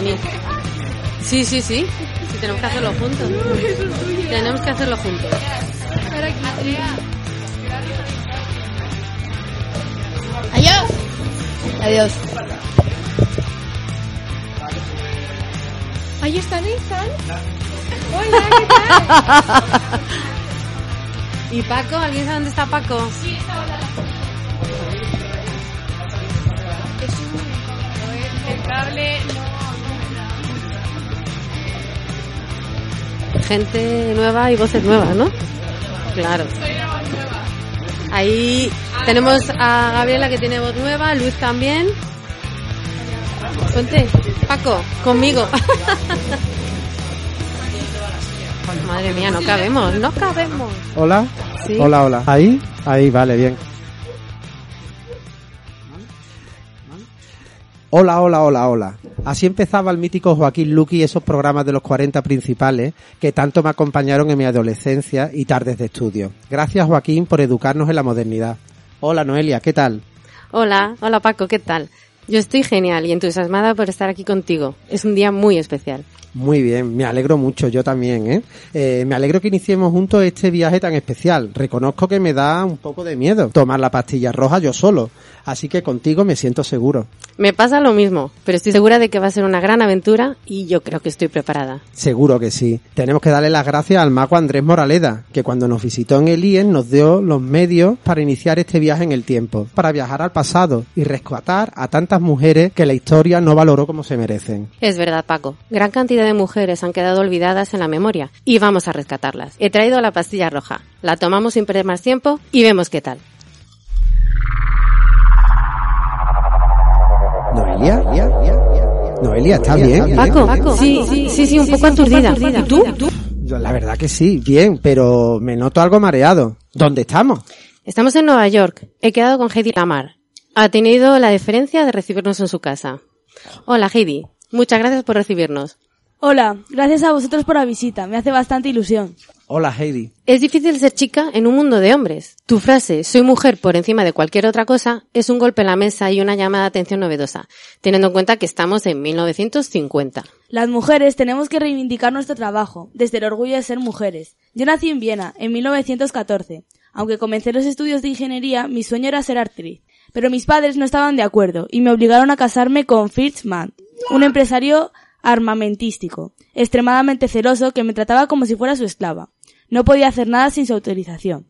venir. Sí, sí, sí. Sí, tenemos que hacerlo juntos. Tenemos que hacerlo juntos. Adiós. Adiós. Ahí está Nathan. Hola, ¿qué tal? ¿Y Paco? ¿Alguien sabe dónde está Paco? Sí, está hola. Es un... El cable no... Gente nueva y voces nuevas, ¿no? Claro. Ahí tenemos a Gabriela que tiene voz nueva, Luis también. Ponte, Paco, conmigo. Madre mía, no cabemos, no cabemos. Hola. Sí. Hola, hola. Ahí, ahí, vale, bien. Hola, hola, hola, hola. Así empezaba el mítico Joaquín Luqui esos programas de los 40 principales que tanto me acompañaron en mi adolescencia y tardes de estudio. Gracias Joaquín por educarnos en la modernidad. Hola Noelia, ¿qué tal? Hola, hola Paco, ¿qué tal? Yo estoy genial y entusiasmada por estar aquí contigo. Es un día muy especial. Muy bien, me alegro mucho, yo también, ¿eh? Eh, Me alegro que iniciemos juntos este viaje tan especial. Reconozco que me da un poco de miedo tomar la pastilla roja yo solo, así que contigo me siento seguro. Me pasa lo mismo, pero estoy segura de que va a ser una gran aventura y yo creo que estoy preparada. Seguro que sí. Tenemos que darle las gracias al mago Andrés Moraleda, que cuando nos visitó en el IEN nos dio los medios para iniciar este viaje en el tiempo, para viajar al pasado y rescatar a tantas mujeres que la historia no valoró como se merecen. Es verdad, Paco. Gran cantidad de mujeres han quedado olvidadas en la memoria y vamos a rescatarlas. He traído la pastilla roja. La tomamos sin perder más tiempo y vemos qué tal. ¿Noelia? Noelia, ¿está bien? Paco, sí, sí, sí, sí, un poco aturdida. ¿Y tú? Yo, La verdad que sí, bien, pero me noto algo mareado. ¿Dónde estamos? Estamos en Nueva York. He quedado con Heidi Lamar. Ha tenido la deferencia de recibirnos en su casa. Hola, Heidi. Muchas gracias por recibirnos. Hola, gracias a vosotros por la visita, me hace bastante ilusión. Hola Heidi. Es difícil ser chica en un mundo de hombres. Tu frase, soy mujer por encima de cualquier otra cosa, es un golpe en la mesa y una llamada de atención novedosa, teniendo en cuenta que estamos en 1950. Las mujeres tenemos que reivindicar nuestro trabajo, desde el orgullo de ser mujeres. Yo nací en Viena, en 1914. Aunque comencé los estudios de ingeniería, mi sueño era ser actriz. Pero mis padres no estaban de acuerdo y me obligaron a casarme con Fritz Mann, un empresario armamentístico, extremadamente celoso que me trataba como si fuera su esclava. No podía hacer nada sin su autorización.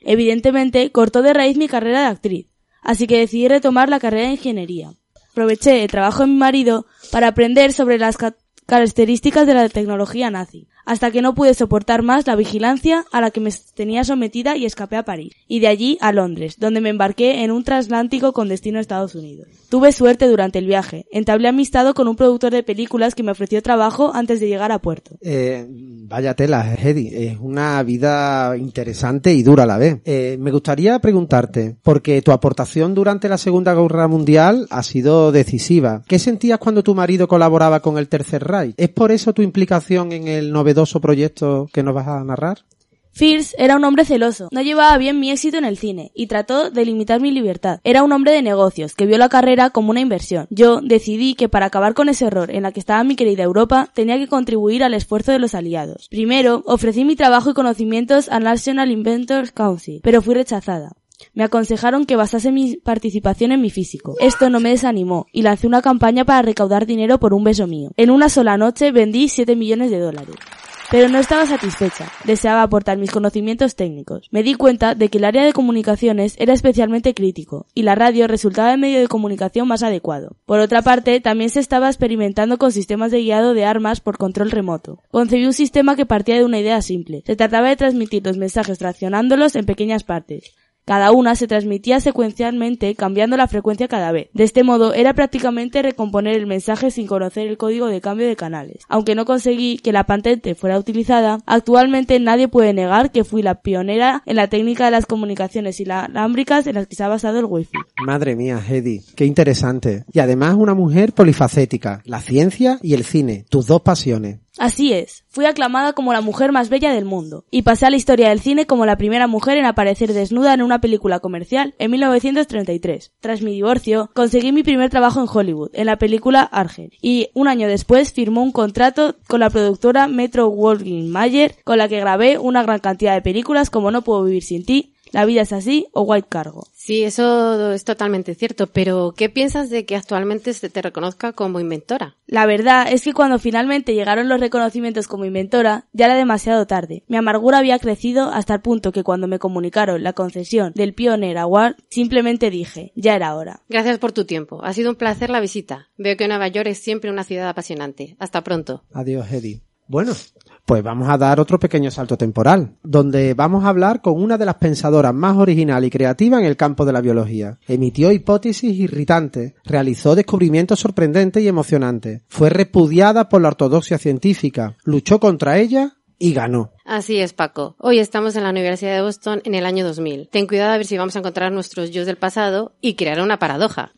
Evidentemente, cortó de raíz mi carrera de actriz, así que decidí retomar la carrera de ingeniería. Aproveché el trabajo de mi marido para aprender sobre las ca- características de la tecnología nazi, hasta que no pude soportar más la vigilancia a la que me tenía sometida y escapé a París, y de allí a Londres, donde me embarqué en un transatlántico con destino a Estados Unidos. Tuve suerte durante el viaje, entablé amistad con un productor de películas que me ofreció trabajo antes de llegar a puerto. Eh, vaya tela, Heidi. Es una vida interesante y dura a la vez. Eh, me gustaría preguntarte, porque tu aportación durante la Segunda Guerra Mundial ha sido decisiva. ¿Qué sentías cuando tu marido colaboraba con el Tercer Reich? ¿Es por eso tu implicación en el novedoso proyecto que nos vas a narrar? Fierce era un hombre celoso, no llevaba bien mi éxito en el cine y trató de limitar mi libertad. Era un hombre de negocios que vio la carrera como una inversión. Yo decidí que para acabar con ese error en la que estaba mi querida Europa tenía que contribuir al esfuerzo de los aliados. Primero, ofrecí mi trabajo y conocimientos al National Inventors Council, pero fui rechazada. Me aconsejaron que basase mi participación en mi físico. Esto no me desanimó y lancé una campaña para recaudar dinero por un beso mío. En una sola noche vendí 7 millones de dólares. Pero no estaba satisfecha. Deseaba aportar mis conocimientos técnicos. Me di cuenta de que el área de comunicaciones era especialmente crítico y la radio resultaba el medio de comunicación más adecuado. Por otra parte, también se estaba experimentando con sistemas de guiado de armas por control remoto. Concebí un sistema que partía de una idea simple. Se trataba de transmitir los mensajes traccionándolos en pequeñas partes. Cada una se transmitía secuencialmente cambiando la frecuencia cada vez. De este modo era prácticamente recomponer el mensaje sin conocer el código de cambio de canales. Aunque no conseguí que la patente fuera utilizada, actualmente nadie puede negar que fui la pionera en la técnica de las comunicaciones inalámbricas en las que se ha basado el wifi. Madre mía, Heidi, qué interesante. Y además una mujer polifacética, la ciencia y el cine, tus dos pasiones. Así es, fui aclamada como la mujer más bella del mundo, y pasé a la historia del cine como la primera mujer en aparecer desnuda en una película comercial en 1933. Tras mi divorcio, conseguí mi primer trabajo en Hollywood, en la película Argent, y un año después firmó un contrato con la productora Metro Goldwyn Mayer, con la que grabé una gran cantidad de películas como No puedo vivir sin ti, La vida es así o White Cargo. Sí, eso es totalmente cierto, pero ¿qué piensas de que actualmente se te reconozca como inventora? La verdad es que cuando finalmente llegaron los reconocimientos como inventora, ya era demasiado tarde. Mi amargura había crecido hasta el punto que cuando me comunicaron la concesión del Pioneer Award, simplemente dije, ya era hora. Gracias por tu tiempo. Ha sido un placer la visita. Veo que Nueva York es siempre una ciudad apasionante. Hasta pronto. Adiós, Eddie. Bueno, pues vamos a dar otro pequeño salto temporal, donde vamos a hablar con una de las pensadoras más original y creativa en el campo de la biología. Emitió hipótesis irritantes, realizó descubrimientos sorprendentes y emocionantes, fue repudiada por la ortodoxia científica, luchó contra ella y ganó. Así es, Paco. Hoy estamos en la Universidad de Boston en el año 2000. Ten cuidado a ver si vamos a encontrar nuestros yo del pasado y crear una paradoja.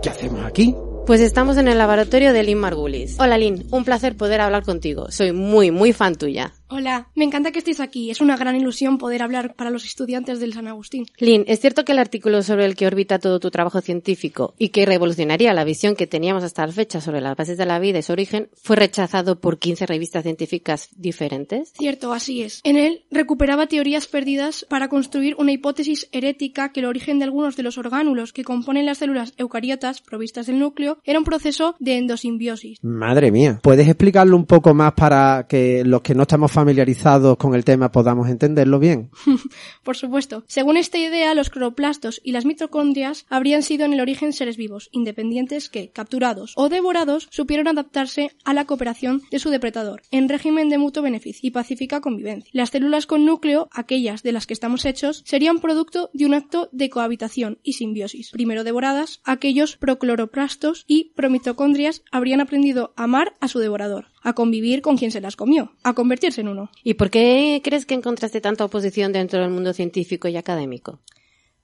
¿Qué hacemos aquí? Pues estamos en el laboratorio de Lynn Margulis. Hola Lynn, un placer poder hablar contigo. Soy muy, muy fan tuya. Hola, me encanta que estéis aquí. Es una gran ilusión poder hablar para los estudiantes del San Agustín. Lynn, ¿es cierto que el artículo sobre el que orbita todo tu trabajo científico y que revolucionaría la visión que teníamos hasta la fecha sobre las bases de la vida y su origen fue rechazado por 15 revistas científicas diferentes? Cierto, así es. En él recuperaba teorías perdidas para construir una hipótesis herética que el origen de algunos de los orgánulos que componen las células eucariotas provistas del núcleo era un proceso de endosimbiosis. Madre mía. ¿Puedes explicarlo un poco más para que los que no estamos familiarizados con el tema podamos entenderlo bien? Por supuesto. Según esta idea, los cloroplastos y las mitocondrias habrían sido en el origen seres vivos, independientes que, capturados o devorados, supieron adaptarse a la cooperación de su depredador, en régimen de mutuo beneficio y pacífica convivencia. Las células con núcleo, aquellas de las que estamos hechos, serían producto de un acto de cohabitación y simbiosis. Primero devoradas, aquellos procloroplastos y promitocondrias habrían aprendido a amar a su devorador a convivir con quien se las comió, a convertirse en uno. ¿Y por qué crees que encontraste tanta oposición dentro del mundo científico y académico?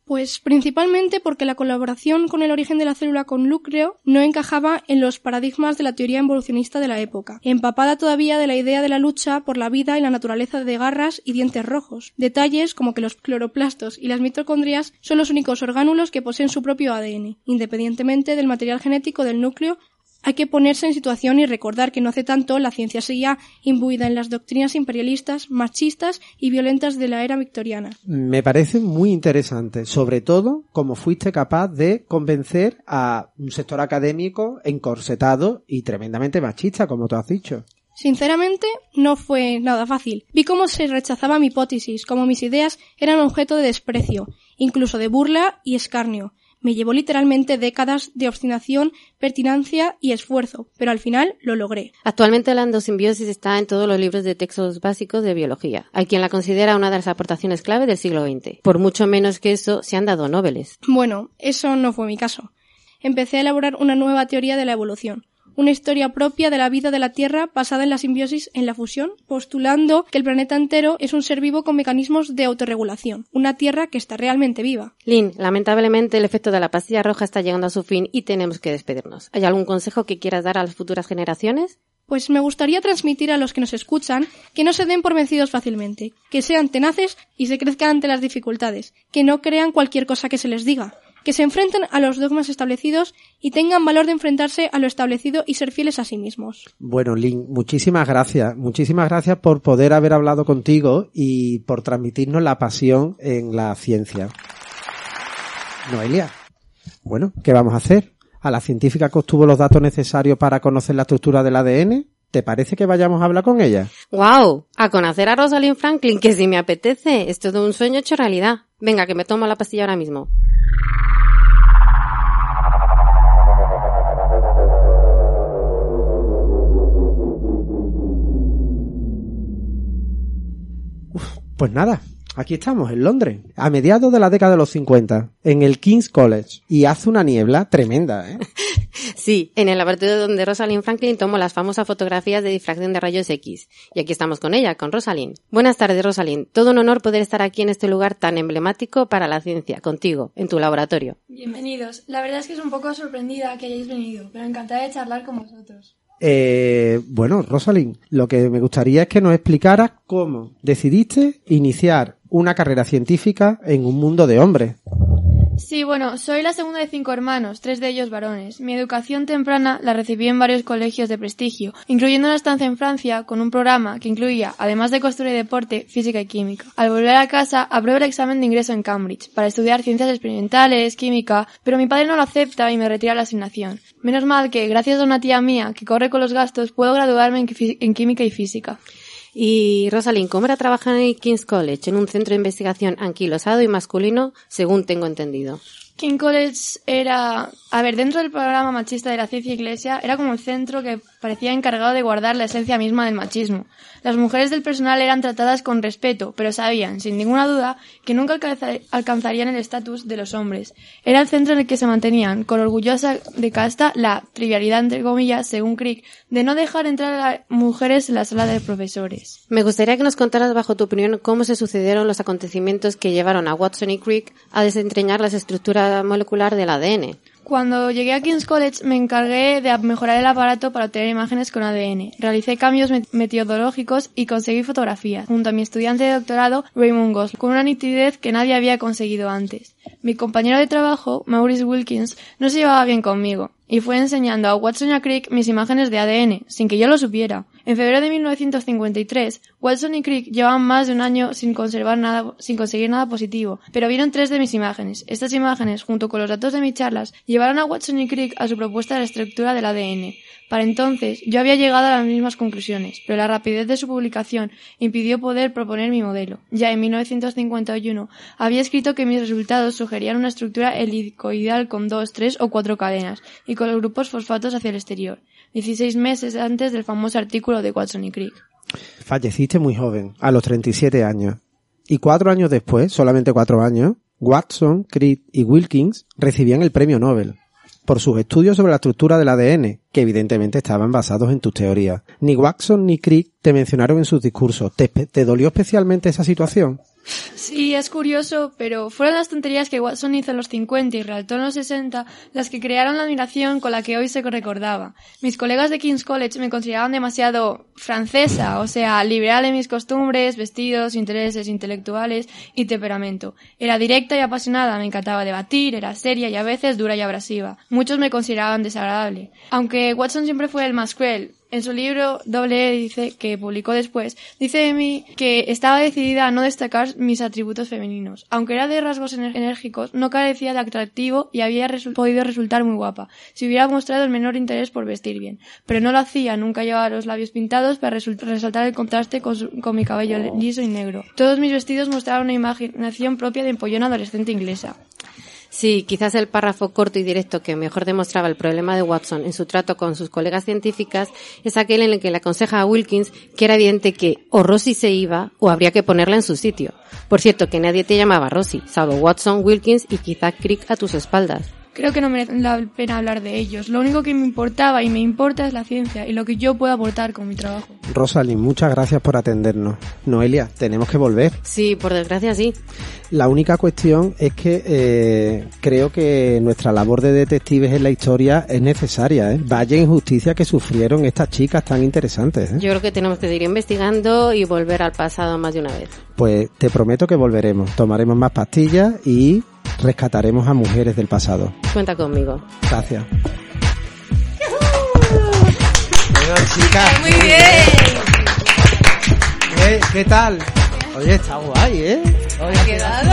Pues principalmente porque la colaboración con el origen de la célula con núcleo no encajaba en los paradigmas de la teoría evolucionista de la época, empapada todavía de la idea de la lucha por la vida y la naturaleza de garras y dientes rojos. Detalles como que los cloroplastos y las mitocondrias son los únicos orgánulos que poseen su propio ADN, independientemente del material genético del núcleo hay que ponerse en situación y recordar que no hace tanto la ciencia seguía imbuida en las doctrinas imperialistas, machistas y violentas de la era victoriana. Me parece muy interesante, sobre todo como fuiste capaz de convencer a un sector académico encorsetado y tremendamente machista, como tú has dicho. Sinceramente, no fue nada fácil. Vi cómo se rechazaba mi hipótesis, cómo mis ideas eran objeto de desprecio, incluso de burla y escarnio. Me llevó literalmente décadas de obstinación, pertinacia y esfuerzo, pero al final lo logré. Actualmente la endosimbiosis está en todos los libros de textos básicos de biología. Hay quien la considera una de las aportaciones clave del siglo XX. Por mucho menos que eso, se han dado nobeles. Bueno, eso no fue mi caso. Empecé a elaborar una nueva teoría de la evolución, una historia propia de la vida de la Tierra basada en la simbiosis en la fusión, postulando que el planeta entero es un ser vivo con mecanismos de autorregulación, una Tierra que está realmente viva. Lynn, lamentablemente el efecto de la pastilla roja está llegando a su fin y tenemos que despedirnos. ¿Hay algún consejo que quieras dar a las futuras generaciones? Pues me gustaría transmitir a los que nos escuchan que no se den por vencidos fácilmente, que sean tenaces y se crezcan ante las dificultades, que no crean cualquier cosa que se les diga, que se enfrenten a los dogmas establecidos y tengan valor de enfrentarse a lo establecido y ser fieles a sí mismos. Bueno, Lynn, muchísimas gracias. Muchísimas gracias por poder haber hablado contigo y por transmitirnos la pasión en la ciencia. Noelia, bueno, ¿qué vamos a hacer? ¿A la científica que obtuvo los datos necesarios para conocer la estructura del ADN? ¿Te parece que vayamos a hablar con ella? ¡Wow! A conocer a Rosalind Franklin, que si me apetece. Es todo un sueño hecho realidad. Venga, que me tomo la pastilla ahora mismo. Pues nada, Aquí estamos, en Londres, a mediados de la década de los 50, en el King's College, y hace una niebla tremenda, ¿eh? Sí, en el laboratorio donde Rosalind Franklin tomó las famosas fotografías de difracción de rayos X. Y aquí estamos con ella, con Rosalind. Buenas tardes, Rosalind. Todo un honor poder estar aquí en este lugar tan emblemático para la ciencia, contigo, en tu laboratorio. Bienvenidos. La verdad es que es un poco sorprendida que hayáis venido, pero encantada de charlar con vosotros. Eh, bueno, Rosalind, lo que me gustaría es que nos explicaras cómo decidiste iniciar una carrera científica en un mundo de hombres. Sí, bueno, soy la segunda de cinco hermanos, tres de ellos varones. Mi educación temprana la recibí en varios colegios de prestigio, incluyendo una estancia en Francia con un programa que incluía, además de costura y deporte, física y química. Al volver a casa, apruebo el examen de ingreso en Cambridge para estudiar ciencias experimentales, química, pero mi padre no lo acepta y me retira la asignación. Menos mal que, gracias a una tía mía que corre con los gastos, puedo graduarme en, en química y física. Y Rosalind, ¿cómo era trabajar en King's College, en un centro de investigación anquilosado y masculino, según tengo entendido? King College era, a ver, dentro del programa machista de la ciencia iglesia, era como el centro que parecía encargado de guardar la esencia misma del machismo. Las mujeres del personal eran tratadas con respeto, pero sabían, sin ninguna duda, que nunca alcanza- alcanzarían el estatus de los hombres. Era el centro en el que se mantenían, con orgullosa de casta, la trivialidad, entre comillas, según Crick, de no dejar entrar a mujeres en la sala de profesores. Me gustaría que nos contaras, bajo tu opinión, cómo se sucedieron los acontecimientos que llevaron a Watson y Crick a desentrañar las estructuras molecular del ADN. Cuando llegué a King's College me encargué de mejorar el aparato para obtener imágenes con ADN. Realicé cambios met- metodológicos y conseguí fotografías, junto a mi estudiante de doctorado Raymond Goss, con una nitidez que nadie había conseguido antes. Mi compañero de trabajo, Maurice Wilkins, no se llevaba bien conmigo y fue enseñando a Watson a Crick mis imágenes de ADN, sin que yo lo supiera. En febrero de 1953, Watson y Crick llevaban más de un año sin conservar nada, sin conseguir nada positivo, pero vieron tres de mis imágenes. Estas imágenes, junto con los datos de mis charlas, llevaron a Watson y Crick a su propuesta de la estructura del ADN. Para entonces, yo había llegado a las mismas conclusiones, pero la rapidez de su publicación impidió poder proponer mi modelo. Ya en 1951 había escrito que mis resultados sugerían una estructura helicoidal con dos, tres o cuatro cadenas y con los grupos fosfatos hacia el exterior, 16 meses antes del famoso artículo de Watson y Crick. Falleciste muy joven, a los 37 años. Y cuatro años después, solamente cuatro años, Watson, Crick y Wilkins recibían el premio Nobel por sus estudios sobre la estructura del ADN, que evidentemente estaban basados en tus teorías. Ni Watson ni Crick te mencionaron en sus discursos. ¿Te, te dolió especialmente esa situación? Sí, es curioso, pero fueron las tonterías que Watson hizo en los 50 y resaltó en los 60 las que crearon la admiración con la que hoy se recordaba. Mis colegas de King's College me consideraban demasiado francesa, o sea, liberal en mis costumbres, vestidos, intereses intelectuales y temperamento. Era directa y apasionada, me encantaba debatir, era seria y a veces dura y abrasiva. Muchos me consideraban desagradable. Aunque Watson siempre fue el más cruel, en su libro Doble E dice, que publicó después, dice de mí que estaba decidida a no destacar mis atributos femeninos. Aunque era de rasgos enérgicos, no carecía de atractivo y había podido resultar muy guapa, si hubiera mostrado el menor interés por vestir bien. Pero no lo hacía, nunca llevaba los labios pintados para resaltar el contraste con, con mi cabello liso y negro. Todos mis vestidos mostraban una imaginación propia de empollona adolescente inglesa. Sí, quizás el párrafo corto y directo que mejor demostraba el problema de Watson en su trato con sus colegas científicas es aquel en el que le aconseja a Wilkins que era evidente que o Rosy se iba o habría que ponerla en su sitio. Por cierto, que nadie te llamaba Rosy, salvo Watson, Wilkins y quizá Crick a tus espaldas. Creo que no merece la pena hablar de ellos. Lo único que me importaba y me importa es la ciencia y lo que yo puedo aportar con mi trabajo. Rosalind, muchas gracias por atendernos. Noelia, tenemos que volver. Sí, por desgracia sí. La única cuestión es que eh, creo que nuestra labor de detectives en la historia es necesaria. ¿eh? Vaya injusticia que sufrieron estas chicas tan interesantes. ¿eh? Yo creo que tenemos que seguir investigando y volver al pasado más de una vez. Pues te prometo que volveremos. Tomaremos más pastillas y rescataremos a mujeres del pasado. Cuenta conmigo. Gracias. Bueno, chicas. Muy bien. ¿Qué, qué tal? Oye, está guay, ¿eh? Ha quedado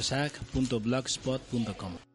radiosac.blogspot.com